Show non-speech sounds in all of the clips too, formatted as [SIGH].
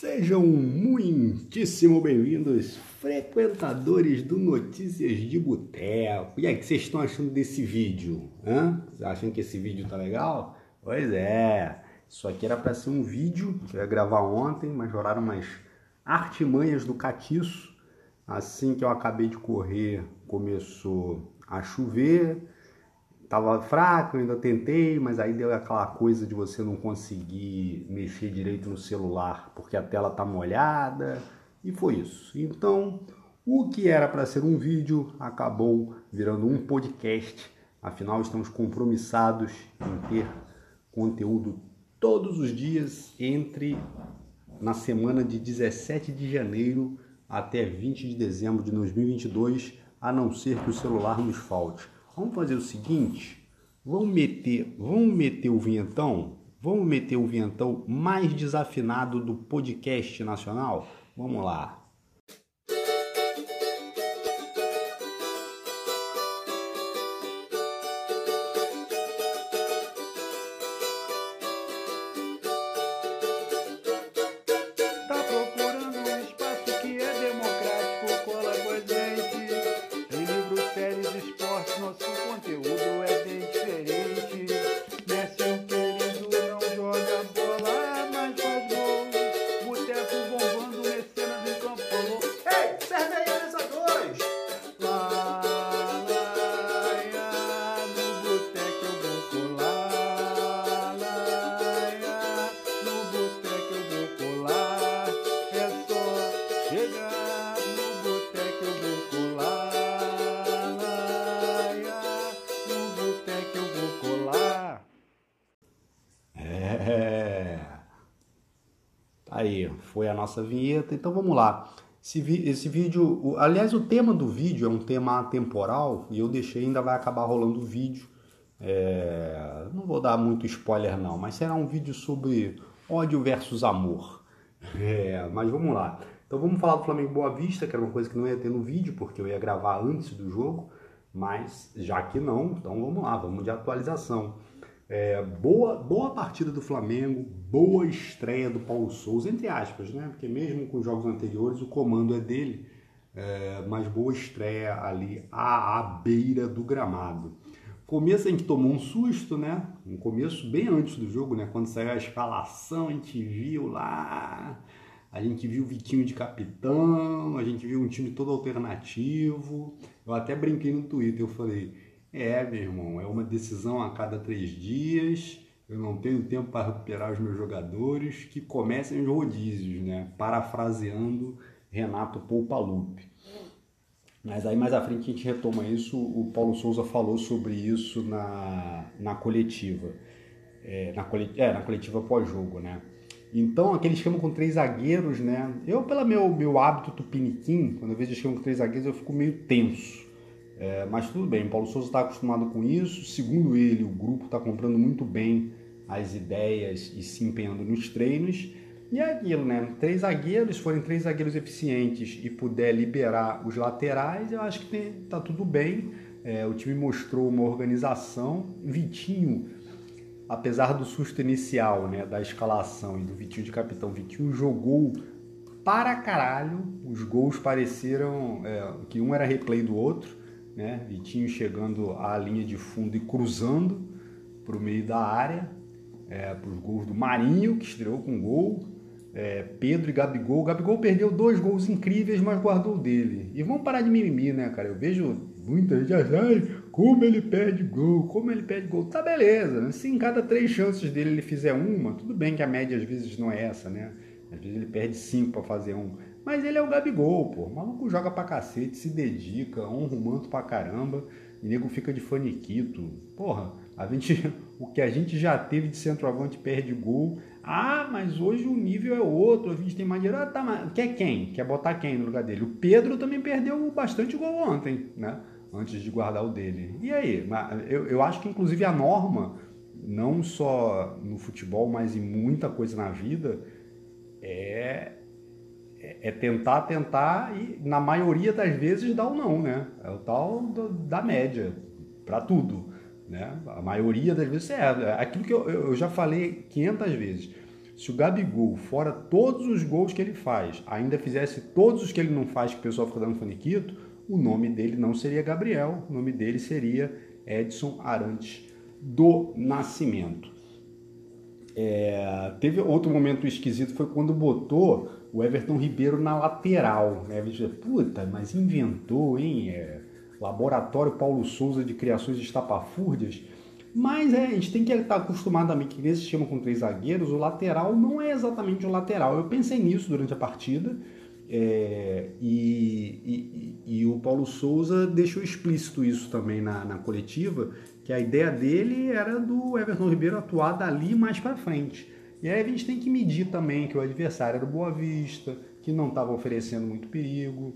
Sejam muitíssimo bem-vindos, frequentadores do Notícias de Boteco. E aí, o que vocês estão achando desse vídeo? Hã? Vocês acham que esse vídeo tá legal? Pois é, isso aqui era para ser um vídeo que eu ia gravar ontem, mas rolaram umas artimanhas do catiço. Assim que eu acabei de correr, começou a chover, tava fraco, ainda tentei, mas aí deu aquela coisa de você não conseguir mexer direito no celular porque a tela tá molhada e foi isso. Então, o que era para ser um vídeo acabou virando um podcast. Afinal, estamos compromissados em ter conteúdo todos os dias entre na semana de 17 de janeiro até 20 de dezembro de 2022, a não ser que o celular nos falte. Vamos fazer o seguinte, vamos meter, vamos meter o vinhetão, vamos meter o vinhetão mais desafinado do podcast nacional? Vamos lá. A nossa vinheta. Então vamos lá. Esse, esse vídeo, o- aliás, o tema do vídeo é um tema atemporal e eu deixei, ainda vai acabar rolando o vídeo. É, não vou dar muito spoiler não, mas será um vídeo sobre ódio versus amor. [LAUGHS] É, mas vamos lá. Então vamos falar do Flamengo Boa Vista, que era uma coisa que não ia ter no vídeo, porque eu ia gravar antes do jogo, mas já que não, então vamos lá, vamos de atualização. É, boa, boa partida do Flamengo, boa estreia do Paulo Souza, entre aspas, né? Porque mesmo com os jogos anteriores o comando é dele, é, mas boa estreia ali à, à beira do gramado. Começo a gente tomou um susto, né? Um começo bem antes do jogo, né? Quando saiu a escalação, a gente viu lá, a gente viu o Vitinho de capitão, a gente viu um time todo alternativo. Eu até brinquei no Twitter, eu falei, é, meu irmão, é uma decisão a cada três dias. Eu não tenho tempo para recuperar os meus jogadores. Que comecem os rodízios, né? Parafraseando Renato Poupalupe. Mas aí mais à frente a gente retoma isso. O Paulo Souza falou sobre isso na, na coletiva. É, na, cole, é, na coletiva pós-jogo, né? Então, aquele esquema com três zagueiros, né? Eu, pelo meu, meu hábito tupiniquim, quando eu vejo esquema com três zagueiros, eu fico meio tenso. É, mas tudo bem, Paulo Souza está acostumado com isso. Segundo ele, o grupo está comprando muito bem as ideias e se empenhando nos treinos. E é aquilo, né? Três zagueiros, forem três zagueiros eficientes e puder liberar os laterais, eu acho que tem, tá tudo bem. É, o time mostrou uma organização. Vitinho, apesar do susto inicial, né, da escalação e do Vitinho de capitão, Vitinho jogou para caralho. Os gols pareceram é, que um era replay do outro, né? Vitinho chegando à linha de fundo e cruzando para o meio da área, é, para os gols do Marinho, que estreou com gol. É, Pedro e Gabigol. Gabigol perdeu dois gols incríveis, mas guardou dele. E vamos parar de mimimi, né, cara? Eu vejo muita gente, como ele perde gol, como ele perde gol. Tá beleza, né? se em cada três chances dele ele fizer uma, tudo bem que a média às vezes não é essa, né? Às vezes ele perde cinco para fazer um. Mas ele é o Gabigol, pô. O maluco joga pra cacete, se dedica, honra o manto pra caramba. E nego fica de faniquito. Porra, a gente, [LAUGHS] o que a gente já teve de centroavante perde gol. Ah, mas hoje o nível é outro, a gente tem mais dinheiro. Ah, tá, mas quer quem? Quer botar quem no lugar dele? O Pedro também perdeu bastante gol ontem, né? Antes de guardar o dele. E aí? Eu, eu acho que inclusive a norma, não só no futebol, mas em muita coisa na vida, é é tentar, tentar e na maioria das vezes dá o não, né? É o tal do, da média para tudo, né? A maioria das vezes é aquilo que eu, eu já falei 500 vezes. Se o Gabigol, fora todos os gols que ele faz, ainda fizesse todos os que ele não faz, que o pessoal fica dando faniquito, o nome dele não seria Gabriel, o nome dele seria Edson Arantes do Nascimento. É, teve outro momento esquisito, foi quando botou o Everton Ribeiro na lateral. Né? Puta, mas inventou, hein? É, Laboratório Paulo Souza de Criações Estapafúrdias. Mas é, a gente tem que estar acostumado também que nesse sistema com três zagueiros, o lateral não é exatamente o lateral. Eu pensei nisso durante a partida é, e, e, e, o Paulo Souza deixou explícito isso também na, na coletiva, que a ideia dele era do Everton Ribeiro atuar dali mais para frente. E aí a gente tem que medir também que o adversário era o Boa Vista, que não estava oferecendo muito perigo.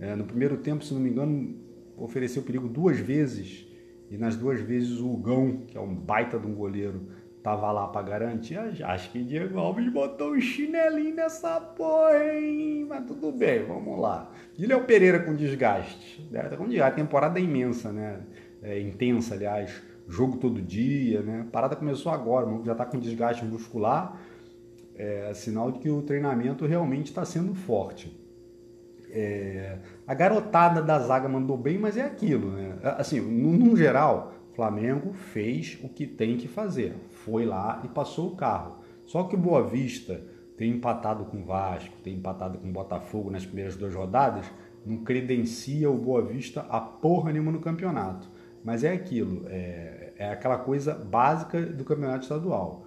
É, no primeiro tempo, se não me engano, ofereceu perigo duas vezes e nas duas vezes o Gão, que é um baita de um goleiro, tava lá para garantir. Acho que Diego Alves botou um chinelinho nessa porra, hein? Mas tudo bem, vamos lá. o Pereira com desgaste. Estar com desgaste. A temporada é imensa, né? É intensa, aliás. Jogo todo dia, né? A parada começou agora, já está com desgaste muscular. É sinal de que o treinamento realmente está sendo forte. É, a garotada da zaga mandou bem, mas é aquilo, né? Assim, no, geral, Flamengo fez o que tem que fazer. Foi lá e passou o carro. Só que o Boa Vista tem empatado com o Vasco, tem empatado com o Botafogo nas primeiras duas rodadas, não credencia o Boa Vista a porra nenhuma no campeonato. Mas é aquilo, é, é aquela coisa básica do campeonato estadual.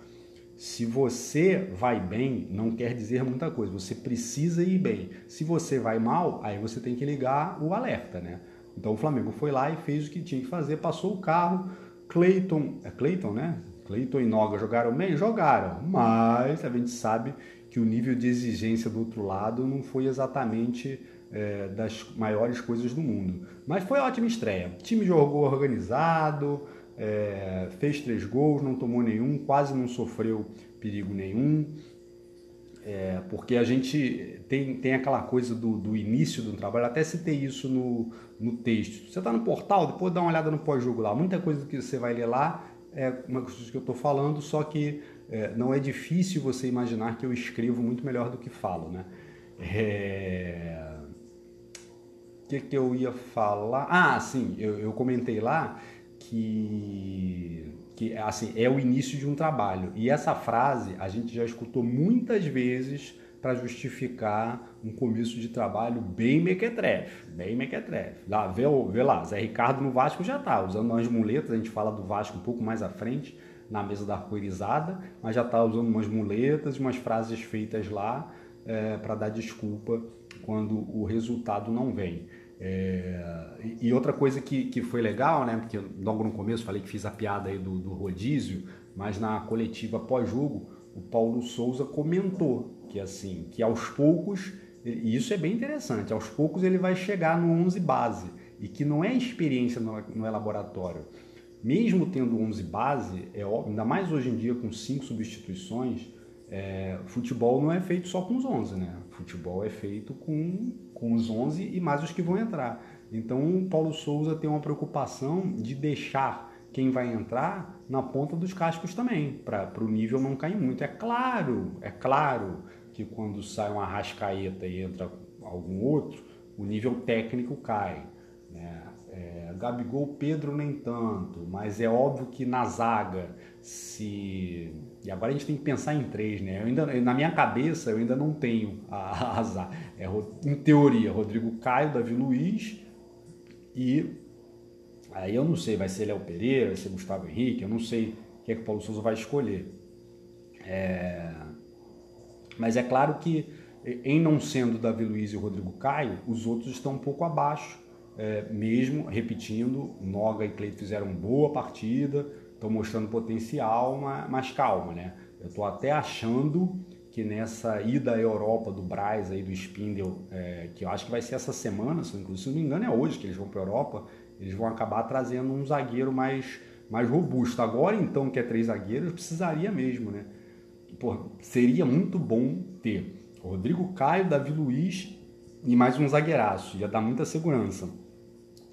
Se você vai bem, não quer dizer muita coisa. Você precisa ir bem. Se você vai mal, aí você tem que ligar o alerta, né? Então o Flamengo foi lá e fez o que tinha que fazer, passou o carro. Cleiton, é Cleiton, né? Cleiton e Noga jogaram bem? Jogaram, mas a gente sabe que o nível de exigência do outro lado não foi exatamente é, das maiores coisas do mundo. Mas foi ótima estreia. O time jogou organizado, é, fez três gols, não tomou nenhum, quase não sofreu perigo nenhum. É, porque a gente tem, tem aquela coisa do, do início do trabalho, até citei isso no, no texto. Você está no portal, depois dá uma olhada no pós-jogo lá. Muita coisa que você vai ler lá é uma coisa que eu estou falando, só que é, não é difícil você imaginar que eu escrevo muito melhor do que falo, né? É... Que, que eu ia falar? Ah, sim, eu, eu comentei lá que, que assim, é o início de um trabalho. E essa frase a gente já escutou muitas vezes para justificar um começo de trabalho bem mequetrefe, bem mequetrefe. Lá, vê, vê lá, Zé Ricardo no Vasco já está, usando umas muletas, a gente fala do Vasco um pouco mais à frente, na mesa da arco-irizada, mas já está usando umas muletas, umas frases feitas lá é, para dar desculpa quando o resultado não vem. É, e outra coisa que, que foi legal, né? Porque logo no começo falei que fiz a piada aí do, do rodízio, mas na coletiva pós-jogo, o Paulo Souza comentou que assim, que aos poucos, e isso é bem interessante, aos poucos ele vai chegar no 11 base, e que não é experiência no, no laboratório. Mesmo tendo 11 base, é, ainda mais hoje em dia com cinco substituições, é, futebol não é feito só com os 11, né? Futebol é feito com, com os 11 e mais os que vão entrar. Então, o Paulo Souza tem uma preocupação de deixar quem vai entrar na ponta dos cascos também, para o nível não cair muito. É claro, é claro que quando sai uma rascaeta e entra algum outro, o nível técnico cai. Né? É, Gabigol, Pedro nem tanto, mas é óbvio que na zaga, se. E agora a gente tem que pensar em três, né? Eu ainda, na minha cabeça eu ainda não tenho a, a zaga. É, em teoria, Rodrigo Caio, Davi Luiz e. Aí eu não sei, vai ser Léo Pereira, vai ser Gustavo Henrique, eu não sei o que é que o Paulo Souza vai escolher. É... Mas é claro que, em não sendo Davi Luiz e Rodrigo Caio, os outros estão um pouco abaixo é, mesmo repetindo, Noga e Cleito fizeram boa partida, estão mostrando potencial, mas, calma, né? Eu estou até achando que nessa ida à Europa do Braz aí do Spindle, é, que eu acho que vai ser essa semana, se não me engano é hoje que eles vão para a Europa, eles vão acabar trazendo um zagueiro mais, mais robusto. Agora então que é três zagueiros, precisaria mesmo, né? Pô, seria muito bom ter Rodrigo Caio, Davi Luiz e mais um zagueiraço, ia dar muita segurança.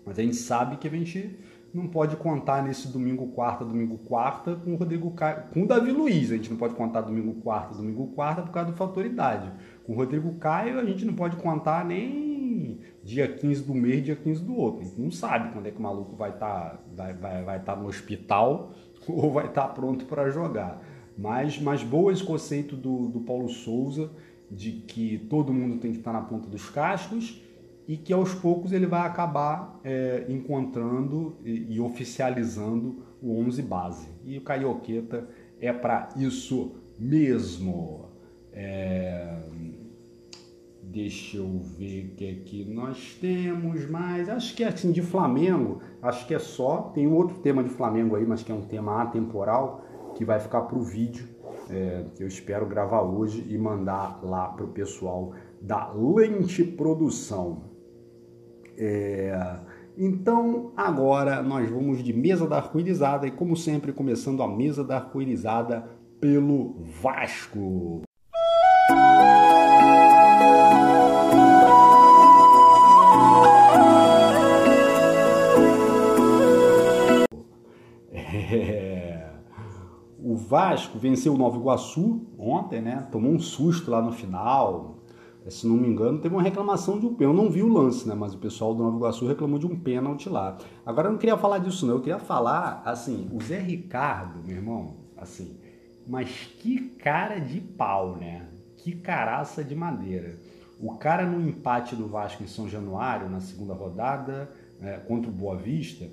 Mas a gente sabe que a gente não pode contar nesse domingo quarta, domingo quarta com o Rodrigo Caio, com o Davi Luiz. A gente não pode contar domingo quarta, domingo quarta por causa do fator idade. Com o Rodrigo Caio a gente não pode contar nem dia 15 do mês, dia 15 do outro. A gente não sabe quando é que o maluco vai estar tá, vai, vai, vai tá no hospital [LAUGHS] ou vai estar tá pronto para jogar. Mas, mas boa esse conceito do, do Paulo Souza de que todo mundo tem que estar tá na ponta dos cascos e que aos poucos ele vai acabar é, encontrando e, e, oficializando o 11 base. E o Carioqueta é para isso mesmo. É... Deixa eu ver o que é que nós temos mais. Acho que é assim de Flamengo, acho que é só. Tem outro tema de Flamengo aí, mas que é um tema atemporal, que vai ficar para o vídeo, é, que eu espero gravar hoje e mandar lá para o pessoal da Lente Produção. É... Então, agora nós vamos de mesa da arco-irizada e, como sempre, começando a mesa da arco-irizada pelo Vasco. É... O Vasco venceu o Nova Iguaçu ontem, né? Tomou um susto lá no final, se não me engano, teve uma reclamação de um pênalti. Eu não vi o lance, né? Mas o pessoal do Nova Iguaçu reclamou de um pênalti lá. Agora eu não queria falar disso, não. Eu queria falar, assim, o Zé Ricardo, meu irmão, assim, mas que cara de pau, né? Que caraça de madeira. O cara no empate do Vasco em São Januário, na segunda rodada, é, contra o Boa Vista,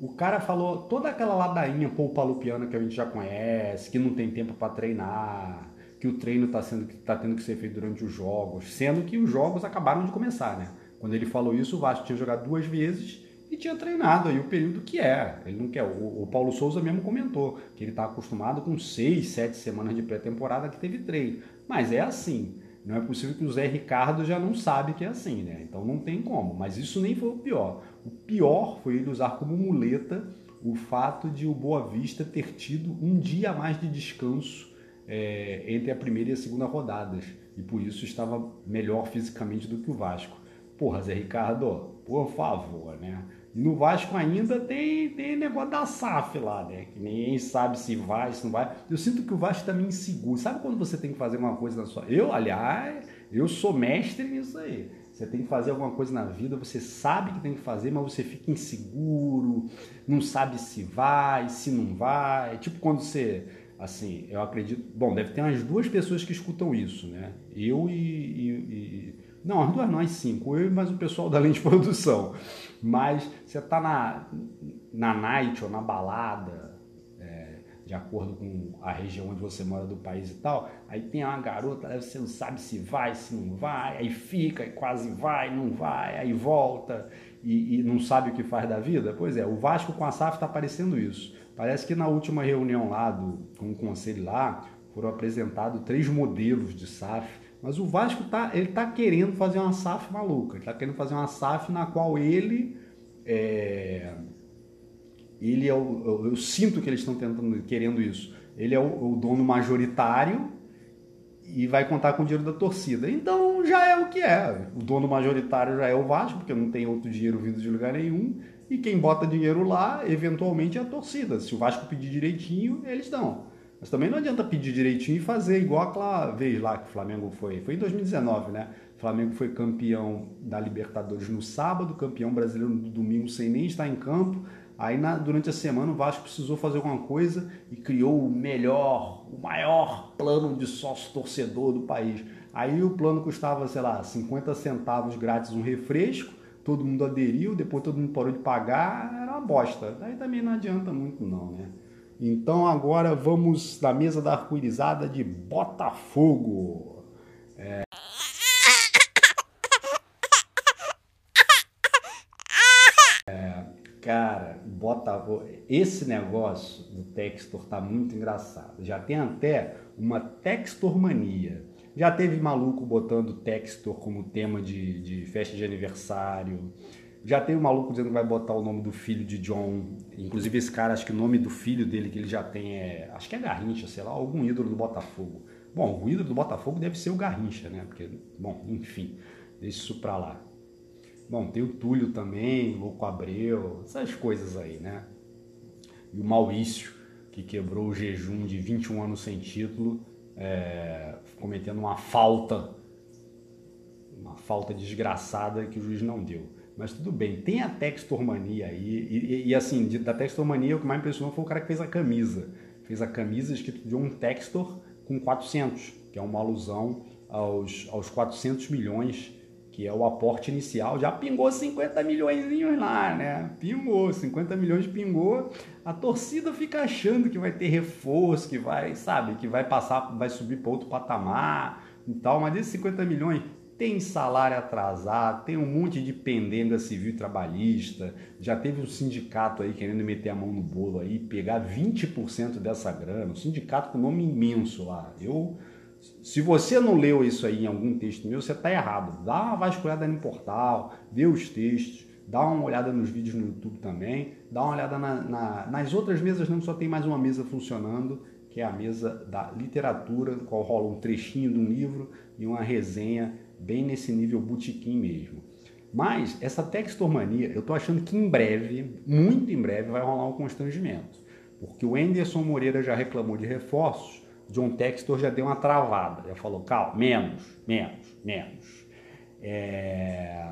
o cara falou toda aquela ladainha poupalupiana que a gente já conhece, que não tem tempo para treinar, que o treino está sendo tá tendo que ser feito durante os jogos, sendo que os jogos acabaram de começar, né? Quando ele falou isso, o Vasco tinha jogado duas vezes e tinha treinado aí o período que é. Ele não quer. O, o Paulo Souza mesmo comentou que ele está acostumado com seis, sete semanas de pré-temporada que teve treino. Mas é assim. Não é possível que o Zé Ricardo já não sabe que é assim, né? Então não tem como. Mas isso nem foi o pior. O pior foi ele usar como muleta o fato de o Boa Vista ter tido um dia a mais de descanso é, entre a primeira e a segunda rodadas e por isso estava melhor fisicamente do que o Vasco. Porra, Zé Ricardo, por favor, né? E no Vasco ainda tem, tem negócio da SAF lá, né? Que ninguém sabe se vai, se não vai. Eu sinto que o Vasco também tá inseguro. Sabe quando você tem que fazer uma coisa na sua. Eu, aliás, eu sou mestre nisso aí. Você tem que fazer alguma coisa na vida, você sabe que tem que fazer, mas você fica inseguro, não sabe se vai, se não vai. Tipo quando você assim, eu acredito. Bom, deve ter umas duas pessoas que escutam isso, né? Eu e. e, e não, as duas nós cinco, eu e mais o pessoal da linha de [LAUGHS] produção. Mas você tá na, na night ou na balada, é, de acordo com a região onde você mora do país e tal, aí tem uma garota, você não sabe se vai, se não vai, aí fica, quase vai, não vai, aí volta e, e não sabe o que faz da vida. Pois é, o Vasco com a SAF está parecendo isso Parece que na última reunião lá do, com o conselho lá, foram apresentados três modelos de SAF, mas o Vasco tá, ele tá querendo fazer uma SAF maluca, ele tá querendo fazer uma SAF na qual ele é, ele é o, eu, eu, sinto que eles estão tentando querendo isso. Ele é o, o, dono majoritário e vai contar com o dinheiro da torcida. Então já é o que é. O dono majoritário já é o Vasco, porque não tem outro dinheiro vindo de lugar nenhum. E quem bota dinheiro lá, eventualmente, é a torcida. Se o Vasco pedir direitinho, eles dão. Mas também não adianta pedir direitinho e fazer igual aquela vez lá que o Flamengo foi. Foi em 2019, né? O Flamengo foi campeão da Libertadores no sábado, campeão brasileiro no domingo sem nem estar em campo. Aí na, durante a semana o Vasco precisou fazer alguma coisa e criou o melhor, o maior plano de sócio torcedor do país. Aí o plano custava, sei lá, 50 centavos grátis um refresco todo mundo aderiu, depois todo mundo parou de pagar, era uma bosta. Daí também não adianta muito não, né? Então agora vamos na mesa da arco-irizada de Botafogo. É... É, cara, Botafogo, esse negócio do Textor tá muito engraçado. Já tem até uma Textor mania. Já teve maluco botando Textor como tema de, de festa de aniversário. Já tem um maluco dizendo que vai botar o nome do filho de John. Inclusive, esse cara, acho que o nome do filho dele que ele já tem é. Acho que é Garrincha, sei lá, algum ídolo do Botafogo. Bom, o ídolo do Botafogo deve ser o Garrincha, né? Porque, bom, enfim, deixa isso pra lá. Bom, tem o Túlio também, Louco Abreu, essas coisas aí, né? E o Maurício, que quebrou o jejum de 21 anos sem título, é, cometendo uma falta, uma falta desgraçada que o juiz não deu. Mas tudo bem, tem a textormania aí, e, e, e assim, da textormania o que mais impressionou foi o cara que fez a camisa. Fez a camisa escrito de um textor com 400, que é uma alusão aos, aos 400 milhões que é o aporte inicial, já pingou 50 milhões lá, né? Pingou, 50 milhões pingou. A torcida fica achando que vai ter reforço, que vai, sabe, que vai passar, vai subir para outro patamar e tal, mas esses 50 milhões tem salário atrasado, tem um monte de pendenga civil trabalhista, já teve um sindicato aí querendo meter a mão no bolo aí, pegar 20% dessa grana, um sindicato com nome imenso lá. Eu se você não leu isso aí em algum texto meu, você está errado. Dá uma vasculhada no portal, vê os textos, dá uma olhada nos vídeos no YouTube também, dá uma olhada na, na, nas outras mesas, não só tem mais uma mesa funcionando, que é a mesa da literatura, qual rola um trechinho de um livro e uma resenha bem nesse nível botequim mesmo. Mas essa textomania, eu estou achando que em breve, muito em breve, vai rolar um constrangimento. Porque o Anderson Moreira já reclamou de reforços John Textor já deu uma travada, já falou, calma, menos, menos, menos. É...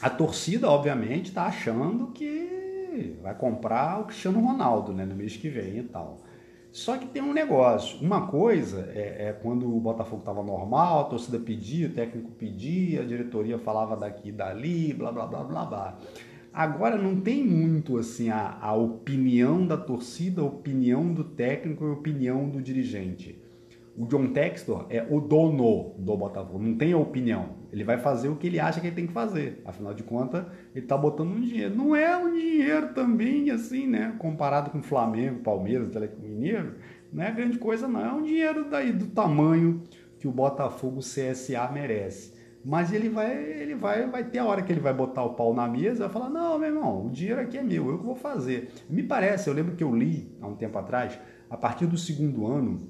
A torcida, obviamente, está achando que vai comprar o Cristiano Ronaldo né, no mês que vem e tal. Só que tem um negócio. Uma coisa é, é quando o Botafogo estava normal, a torcida pedia, o técnico pedia, a diretoria falava daqui e dali, blá blá blá blá blá. Agora não tem muito assim a, a opinião da torcida, a opinião do técnico e a opinião do dirigente. O John Textor é o dono do Botafogo, não tem opinião. Ele vai fazer o que ele acha que ele tem que fazer. Afinal de contas, ele está botando um dinheiro. Não é um dinheiro também, assim, né? Comparado com Flamengo, Palmeiras, Atlético Mineiro, não é grande coisa, não. É um dinheiro daí do tamanho que o Botafogo CSA merece. Mas ele vai, ele vai, vai ter a hora que ele vai botar o pau na mesa e vai falar: não, meu irmão, o dinheiro aqui é meu, eu que vou fazer. Me parece, eu lembro que eu li há um tempo atrás, a partir do segundo ano,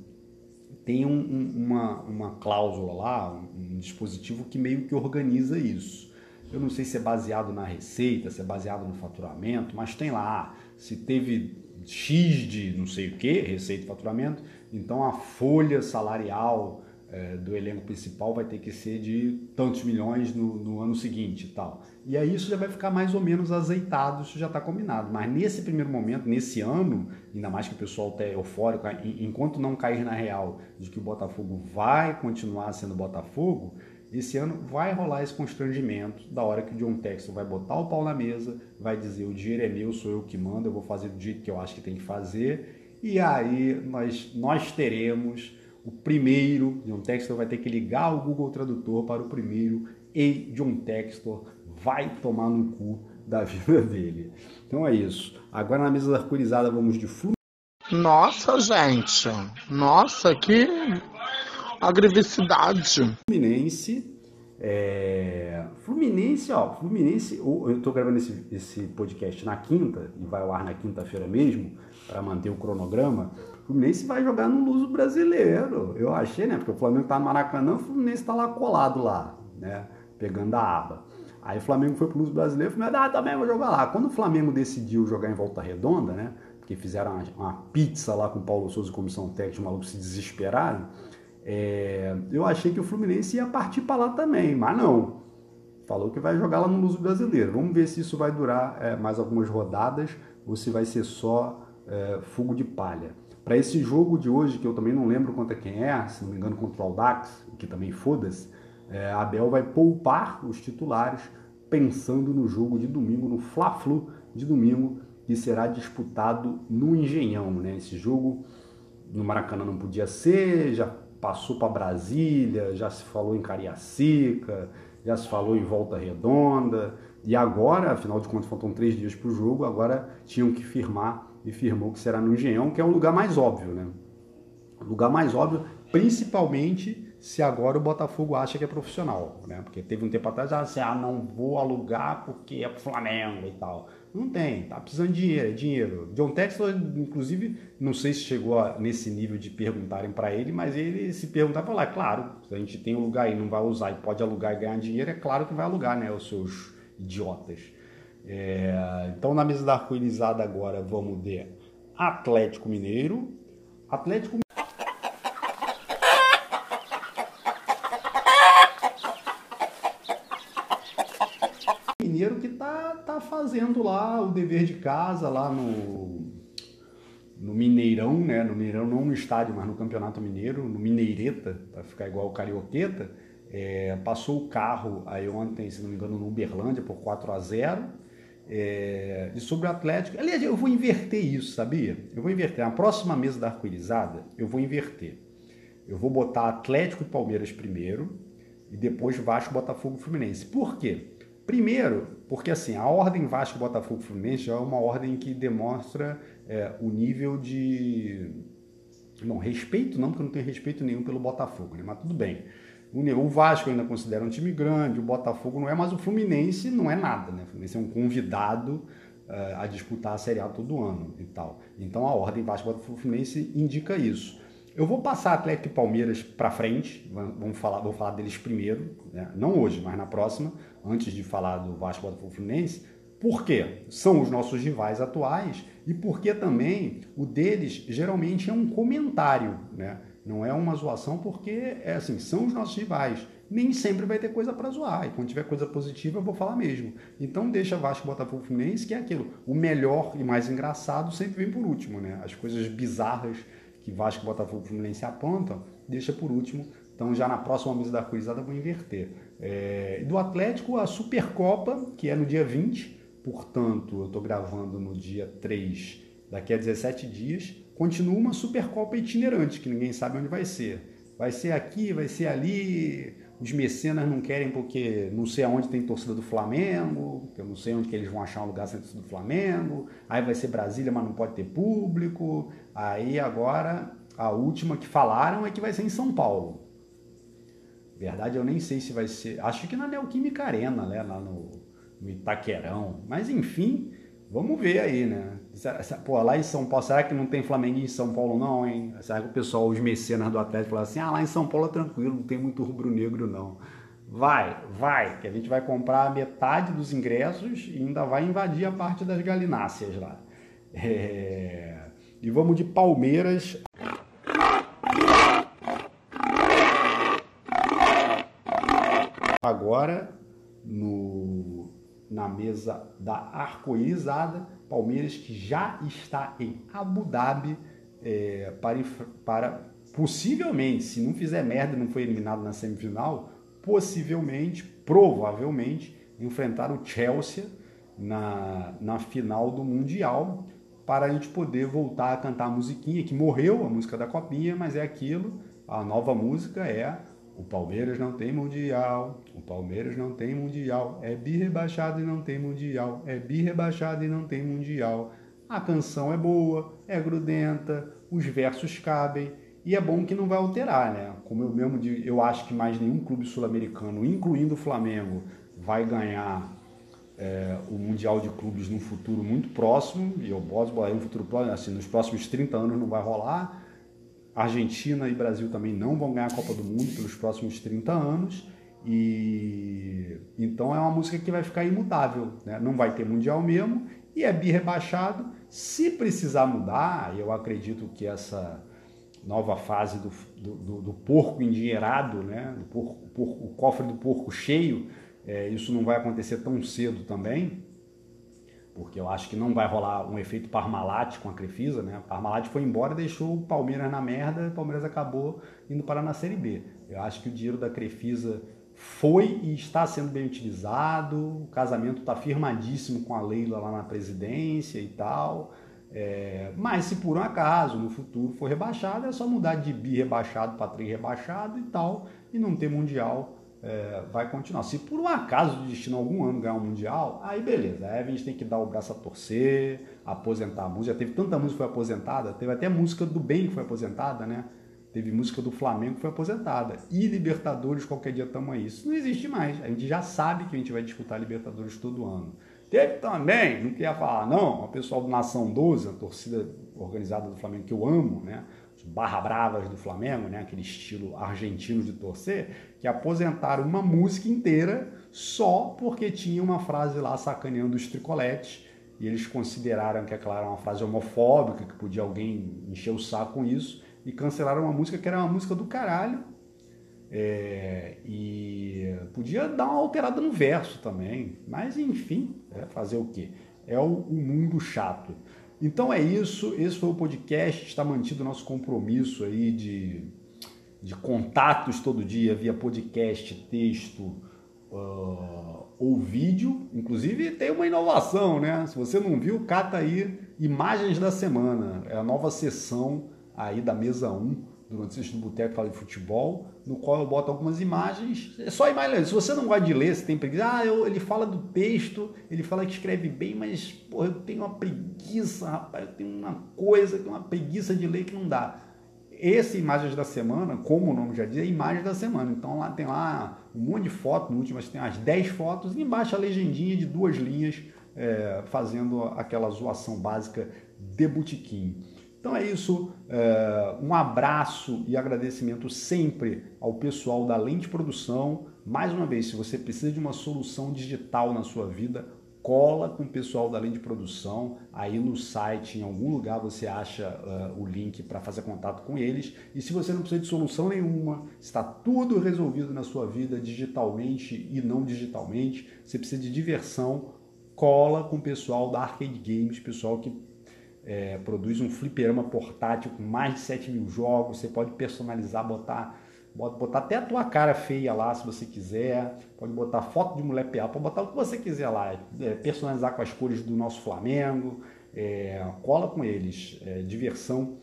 tem um, um, uma, uma cláusula lá, um, um dispositivo que meio que organiza isso. Eu não sei se é baseado na receita, se é baseado no faturamento, mas tem lá, se teve X de não sei o que, receita e faturamento, então a folha salarial é, do elenco principal vai ter que ser de tantos milhões no, no, ano seguinte e tal. E aí isso já vai ficar mais ou menos azeitado, isso já está combinado. Mas nesse primeiro momento, nesse ano, ainda mais que o pessoal está eufórico, enquanto não cair na real de que o Botafogo vai continuar sendo Botafogo, esse ano vai rolar esse constrangimento da hora que o John Texton vai botar o pau na mesa, vai dizer o dinheiro é meu, sou eu que mando, eu vou fazer do jeito que eu acho que tem que fazer. E aí nós, nós teremos o primeiro, John Textor vai ter que ligar o Google Tradutor para o primeiro e John Textor vai tomar no cu da [LAUGHS] vida dele. Então é isso. Agora na mesa da arcurizada vamos de Fluminense. Nossa, gente. Nossa, que agressividade. Fluminense. É... Fluminense, ó, Fluminense, eu estou gravando esse, esse podcast na quinta, e vai ao ar na quinta-feira mesmo, para manter o cronograma. Fluminense vai jogar no Luso brasileiro. Eu achei, né? Porque o Flamengo tá no Maracanã, o Fluminense tá lá colado lá, né? Pegando a aba. Aí o Flamengo foi pro Luso brasileiro, o Fluminense, ah, também vou jogar lá. Quando o Flamengo decidiu jogar em volta redonda, né? Porque fizeram uma, uma pizza lá com o Paulo Souza e comissão técnica, os malucos se desesperaram. É, eu achei que o Fluminense ia partir para lá também, mas não. Falou que vai jogar lá no Luso brasileiro. Vamos ver se isso vai durar é, mais algumas rodadas ou se vai ser só é, fogo de palha. Para esse jogo de hoje, que eu também não lembro contra quem é, se não me engano contra o Aldax, que também foda-se, é, Abel vai poupar os titulares pensando no jogo de domingo, no Fla-Flu de domingo, que será disputado no Engenhão. Né? Esse jogo no Maracanã não podia ser, já passou para Brasília, já se falou em Cariacica, já se falou em Volta Redonda, e agora, afinal de contas, faltam três dias para o jogo, agora tinham que firmar e firmou que será no Engenhão, que é o lugar mais óbvio, né? Lugar mais óbvio, principalmente se agora o Botafogo acha que é profissional, né? Porque teve um tempo atrás, assim, ah, não vou alugar porque é pro Flamengo e tal. Não tem, tá precisando de dinheiro, é dinheiro. John Textor, inclusive, não sei se chegou a, nesse nível de perguntarem para ele, mas ele se perguntar para lá, claro, se a gente tem um lugar e não vai usar e pode alugar e ganhar dinheiro, é claro que vai alugar, né? Os seus idiotas. É, então, na mesa da arco-irizada agora, vamos de Atlético Mineiro. Atlético Mineiro que tá, tá fazendo lá o dever de casa, lá no, no Mineirão, né? No Mineirão, não no estádio, mas no Campeonato Mineiro, no Mineireta, para ficar igual o Carioqueta. É, passou o carro aí ontem, se não me engano, no Uberlândia por 4 a 0 é, e sobre o Atlético. Aliás, eu vou inverter isso, sabia? Eu vou inverter. Na próxima mesa da arco-irizada, eu vou inverter. Eu vou botar Atlético e Palmeiras primeiro e depois Vasco, Botafogo e Fluminense. Por quê? Primeiro, porque assim, a ordem Vasco, Botafogo e Fluminense já é uma ordem que demonstra é, o nível de. Não, respeito não, porque eu não tenho respeito nenhum pelo Botafogo, né? mas tudo bem. O Vasco ainda considera um time grande, o Botafogo não é, mas o Fluminense não é nada, né? O Fluminense é um convidado uh, a disputar a Série A todo ano e tal. Então a ordem Vasco Botafogo Fluminense indica isso. Eu vou passar Atlético e Palmeiras para frente, vamos falar, vou falar deles primeiro, né? não hoje, mas na próxima, antes de falar do Vasco Botafogo Fluminense. Por quê? São os nossos rivais atuais e porque também o deles geralmente é um comentário, né? Não é uma zoação porque é assim, são os nossos rivais. Nem sempre vai ter coisa para zoar. E quando tiver coisa positiva, eu vou falar mesmo. Então deixa Vasco Botafogo Fluminense, que é aquilo. O melhor e mais engraçado sempre vem por último, né? As coisas bizarras que Vasco Botafogo Fluminense apontam, deixa por último. Então já na próxima mesa da cruzada eu vou inverter. É, do Atlético, a Supercopa, que é no dia 20, portanto, eu estou gravando no dia 3, daqui a 17 dias continua uma Supercopa itinerante, que ninguém sabe onde vai ser. Vai ser aqui, vai ser ali. Os mecenas não querem porque não sei aonde tem torcida do Flamengo, eu não sei onde que eles vão achar um lugar sem torcida do Flamengo. Aí vai ser Brasília, mas não pode ter público. Aí agora a última que falaram é que vai ser em São Paulo. Verdade, eu nem sei se vai ser. Acho que na Neoquímica Arena, né? Lá no, no Itaquerão. Mas enfim, Vamos ver aí, né? Pô, lá em São Paulo, será que não tem Flamengo em São Paulo não, hein? Será que o pessoal, os mecenas do Atlético, falam assim, ah, lá em São Paulo é tranquilo, não tem muito rubro-negro não. Vai, vai, que a gente vai comprar metade dos ingressos e ainda vai invadir a parte das galináceas lá. É... E vamos de Palmeiras. Agora, no na mesa da arco-irizada. Palmeiras que já está em Abu Dhabi é, para, para possivelmente, se não fizer merda não foi eliminado na semifinal, possivelmente, provavelmente, enfrentar o Chelsea na, na final do Mundial para a gente poder voltar a cantar a musiquinha que morreu, a música da copinha, mas é aquilo, a nova música é o Palmeiras não tem mundial, o Palmeiras não tem mundial, é bi rebaixado e não tem mundial, é bi rebaixado e não tem mundial. A canção é boa, é grudenta, os versos cabem. E é bom que não vai alterar, né? Como eu mesmo digo, eu acho que mais nenhum clube sul-americano, incluindo o Flamengo, vai ganhar é, o Mundial de Clubes num futuro muito próximo, e eu posso botar um futuro próximo, assim, nos próximos 30 anos não vai rolar, Argentina e Brasil também não vão ganhar a Copa do Mundo pelos próximos 30 anos. E então é uma música que vai ficar imutável, né? não vai ter mundial mesmo e é bi rebaixado. Se precisar mudar, eu acredito que essa nova fase do, do, do porco endinheirado, né? porco, porco, o cofre do porco cheio, é, isso não vai acontecer tão cedo também porque eu acho que não vai rolar um efeito Parmalat com a Crefisa, né? Parmalat foi embora e deixou o Palmeiras na merda, o Palmeiras acabou indo parar na Série B. Eu acho que o dinheiro da Crefisa foi e está sendo bem utilizado, o casamento está firmadíssimo com a Leila lá na presidência e tal. É, mas se por um acaso no futuro for rebaixado, é só mudar de bi rebaixado para tri rebaixado e tal, e não ter mundial é, vai continuar. Se por um acaso de destino algum ano ganhar um Mundial, aí beleza. Aí a gente tem que dar o braço a torcer, aposentar a música. Já teve tanta música que foi aposentada, teve até música do bem que foi aposentada, né? Teve música do Flamengo que foi aposentada. E Libertadores, qualquer dia estamos aí. Isso não existe mais. A gente já sabe que a gente vai disputar Libertadores todo ano. Teve também, não queria falar não, o pessoal do Nação 12, a torcida organizada do Flamengo que eu amo, né? Barra bravas do Flamengo, né, aquele estilo argentino de torcer, que aposentaram uma música inteira só porque tinha uma frase lá sacaneando os tricoletes e eles consideraram que aquela era uma frase homofóbica, que podia alguém encher o saco com isso, e cancelaram uma música que era uma música do caralho, é, e podia dar uma alterada no verso também, mas enfim, é fazer o quê? É o, o, mundo chato. Então é isso, esse foi o podcast, está mantido o nosso compromisso aí de, de contatos todo dia via podcast, texto uh, ou vídeo. Inclusive tem uma inovação, né? Se você não viu, cata aí imagens da semana, é a nova sessão aí da mesa 1 do Notícias do Boteco Fala de Futebol, no qual eu boto algumas imagens. É só imagens. Se você não gosta de ler, você tem preguiça. Ah, eu, ele fala do texto, ele fala que escreve bem, mas porra, eu tenho uma preguiça, rapaz. Eu tenho uma coisa, uma preguiça de ler que não dá. Esse Imagens da Semana, como o nome já diz, é Imagens da Semana. Então lá tem lá um monte de fotos, no último tem umas 10 fotos, e embaixo a legendinha de duas linhas, é, fazendo aquela zoação básica de botequim. Então é isso, é, um abraço e agradecimento sempre ao pessoal da Lente Produção. Mais uma vez, se você precisa de uma solução digital na sua vida, cola com o pessoal da Lente Produção. Aí no site, em algum lugar, você acha uh, o link para fazer contato com eles. E se você não precisa de solução nenhuma, está tudo resolvido na sua vida digitalmente e não digitalmente, você precisa de diversão, cola com o pessoal da Arcade Games, pessoal que é, produz um fliperama portátil com mais de 7 mil jogos, você pode personalizar, botar, botar até a tua cara feia lá se você quiser, pode botar foto de mulher pelada, pode botar o que você quiser lá, é, personalizar com as cores do nosso Flamengo, é, cola com eles, é, diversão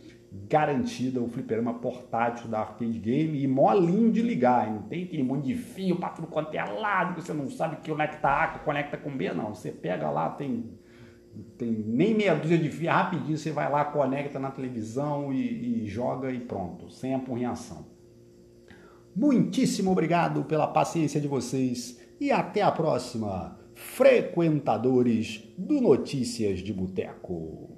garantida, o fliperama portátil da Arcade Game. E molinho de ligar, não tem aquele monte de fio para tudo quanto é lado, você não sabe que conecta A, que conecta com B, não, você pega lá, tem tem nem meia dúzia de fio, rapidinho você vai lá, conecta na televisão e, e joga e pronto, sem apurrinhação. Muitíssimo obrigado pela paciência de vocês e até a próxima, frequentadores do Notícias de Boteco.